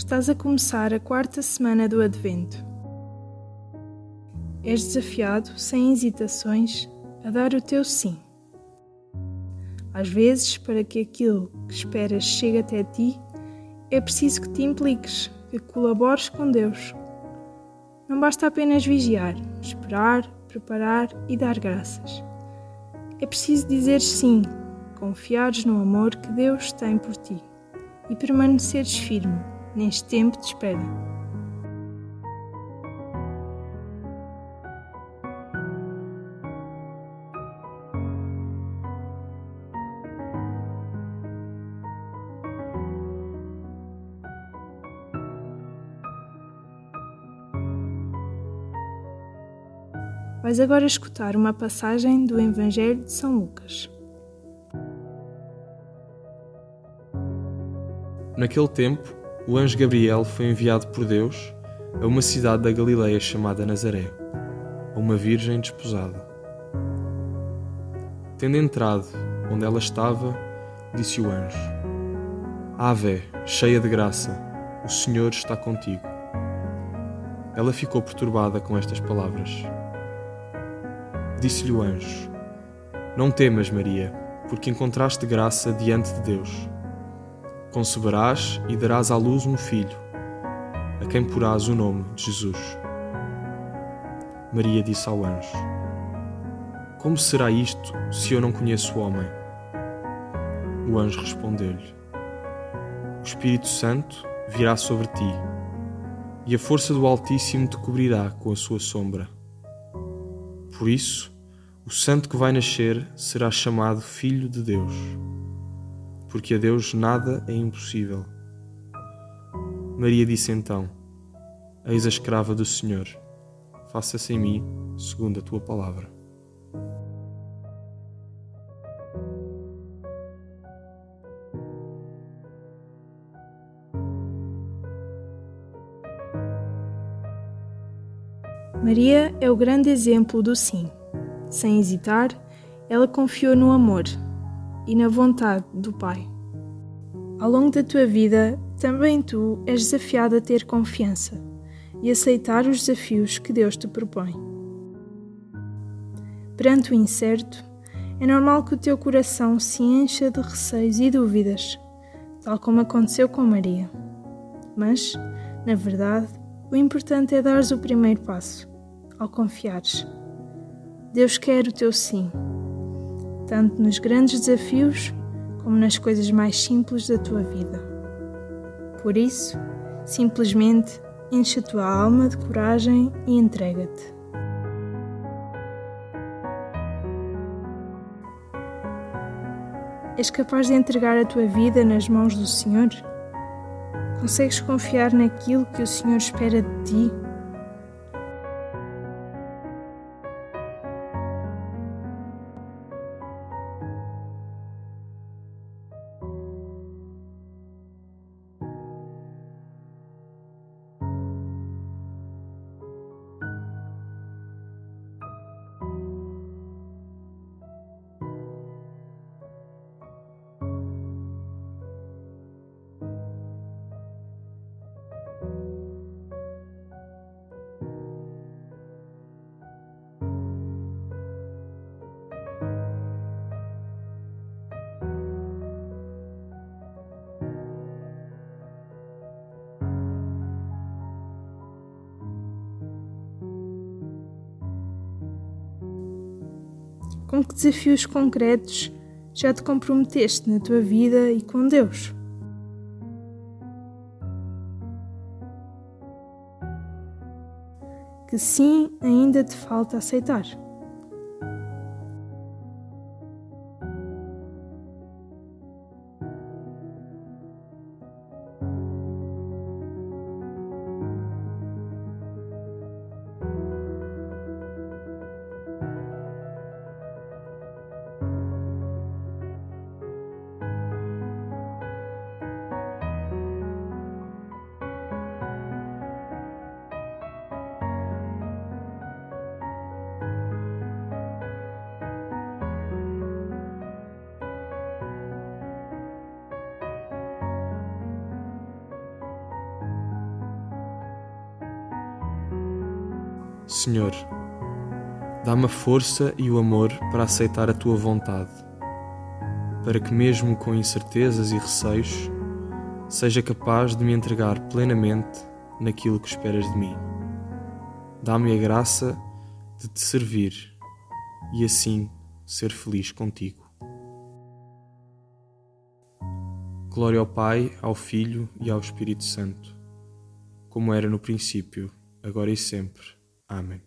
Estás a começar a quarta semana do Advento. És desafiado, sem hesitações, a dar o teu sim. Às vezes, para que aquilo que esperas chegue até ti, é preciso que te impliques, que colabores com Deus. Não basta apenas vigiar, esperar, preparar e dar graças. É preciso dizer sim, confiares no amor que Deus tem por ti e permaneceres firme neste tempo de espera. Vais agora escutar uma passagem do Evangelho de São Lucas. Naquele tempo, o anjo Gabriel foi enviado por Deus a uma cidade da Galileia chamada Nazaré, a uma virgem desposada. Tendo entrado onde ela estava, disse o anjo: Ave, cheia de graça, o Senhor está contigo. Ela ficou perturbada com estas palavras. Disse-lhe o anjo: Não temas, Maria, porque encontraste graça diante de Deus. Conceberás e darás à luz um filho, a quem porás o nome de Jesus. Maria disse ao anjo: Como será isto se eu não conheço o homem? O anjo respondeu-lhe: O Espírito Santo virá sobre ti, e a força do Altíssimo te cobrirá com a sua sombra. Por isso, o santo que vai nascer será chamado Filho de Deus porque a Deus nada é impossível. Maria disse então: Eis a escrava do Senhor, faça-se em mim segundo a tua palavra. Maria é o grande exemplo do sim. Sem hesitar, ela confiou no amor e na vontade do Pai. Ao longo da tua vida, também tu és desafiado a ter confiança e aceitar os desafios que Deus te propõe. Perante o incerto, é normal que o teu coração se encha de receios e dúvidas, tal como aconteceu com Maria. Mas, na verdade, o importante é dares o primeiro passo, ao confiares. Deus quer o teu sim tanto nos grandes desafios como nas coisas mais simples da tua vida. Por isso, simplesmente enche a tua alma de coragem e entrega-te. És capaz de entregar a tua vida nas mãos do Senhor? Consegues confiar naquilo que o Senhor espera de ti? Com que desafios concretos já te comprometeste na tua vida e com Deus? Que sim ainda te falta aceitar. Senhor, dá-me a força e o amor para aceitar a tua vontade, para que, mesmo com incertezas e receios, seja capaz de me entregar plenamente naquilo que esperas de mim. Dá-me a graça de te servir e assim ser feliz contigo. Glória ao Pai, ao Filho e ao Espírito Santo, como era no princípio, agora e sempre. Amén.